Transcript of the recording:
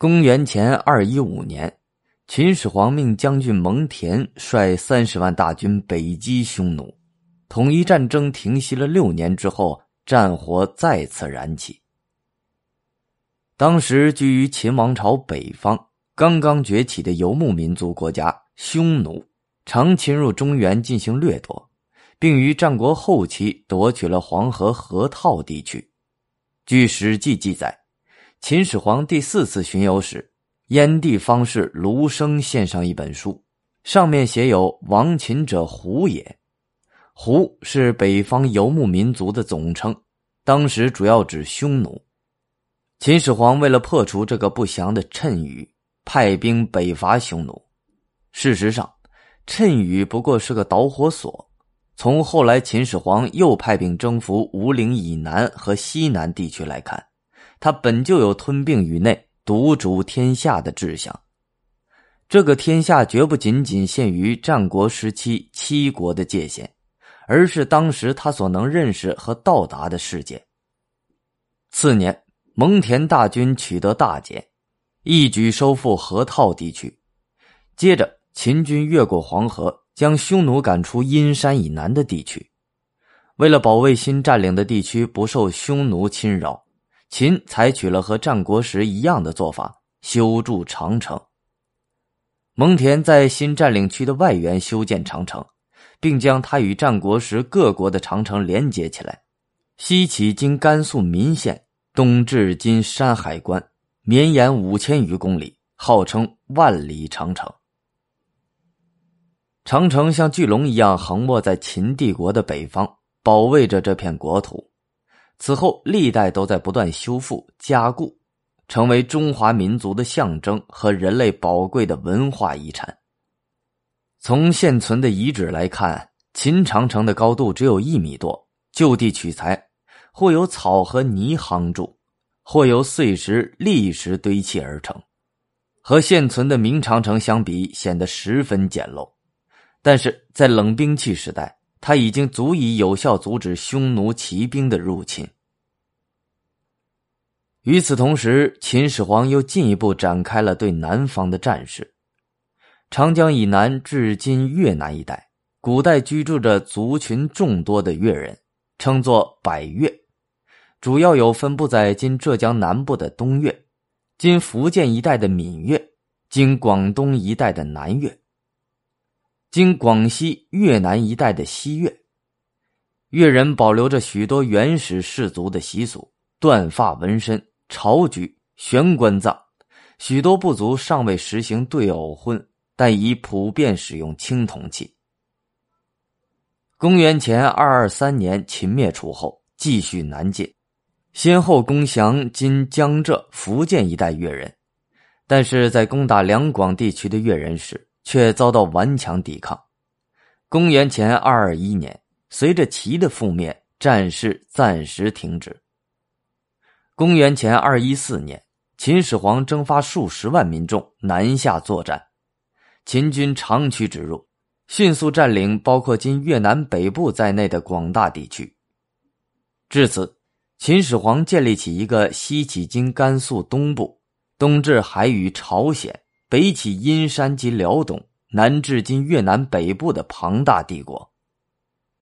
公元前二一五年，秦始皇命将军蒙恬率三十万大军北击匈奴，统一战争停息了六年之后，战火再次燃起。当时居于秦王朝北方、刚刚崛起的游牧民族国家匈奴，常侵入中原进行掠夺，并于战国后期夺取了黄河河套地区。据《史记》记载。秦始皇第四次巡游时，燕地方士卢生献上一本书，上面写有“亡秦者胡也”。胡是北方游牧民族的总称，当时主要指匈奴。秦始皇为了破除这个不祥的谶语，派兵北伐匈奴。事实上，谶语不过是个导火索。从后来秦始皇又派兵征服吴陵以南和西南地区来看。他本就有吞并宇内、独主天下的志向。这个天下绝不仅仅限于战国时期七国的界限，而是当时他所能认识和到达的世界。次年，蒙恬大军取得大捷，一举收复河套地区。接着，秦军越过黄河，将匈奴赶出阴山以南的地区。为了保卫新占领的地区不受匈奴侵扰。秦采取了和战国时一样的做法，修筑长城。蒙恬在新占领区的外缘修建长城，并将它与战国时各国的长城连接起来。西起今甘肃岷县，东至今山海关，绵延五千余公里，号称万里长城。长城像巨龙一样横卧在秦帝国的北方，保卫着这片国土。此后，历代都在不断修复加固，成为中华民族的象征和人类宝贵的文化遗产。从现存的遗址来看，秦长城的高度只有一米多，就地取材，或有草和泥夯筑，或由碎石、砾石堆砌而成，和现存的明长城相比，显得十分简陋。但是在冷兵器时代。他已经足以有效阻止匈奴骑兵的入侵。与此同时，秦始皇又进一步展开了对南方的战事。长江以南至今越南一带，古代居住着族群众多的越人，称作百越，主要有分布在今浙江南部的东越、今福建一带的闽越、今广东一带的南越。经广西、越南一带的西越，越人保留着许多原始氏族的习俗，断发纹身、朝举、悬棺葬。许多部族尚未实行对偶婚，但已普遍使用青铜器。公元前二二三年，秦灭楚后，继续南进，先后攻降今江浙、福建一带越人，但是在攻打两广地区的越人时。却遭到顽强抵抗。公元前二二一年，随着齐的覆灭，战事暂时停止。公元前二一四年，秦始皇征发数十万民众南下作战，秦军长驱直入，迅速占领包括今越南北部在内的广大地区。至此，秦始皇建立起一个西起今甘肃东部，东至海与朝鲜。北起阴山及辽东，南至今越南北部的庞大帝国。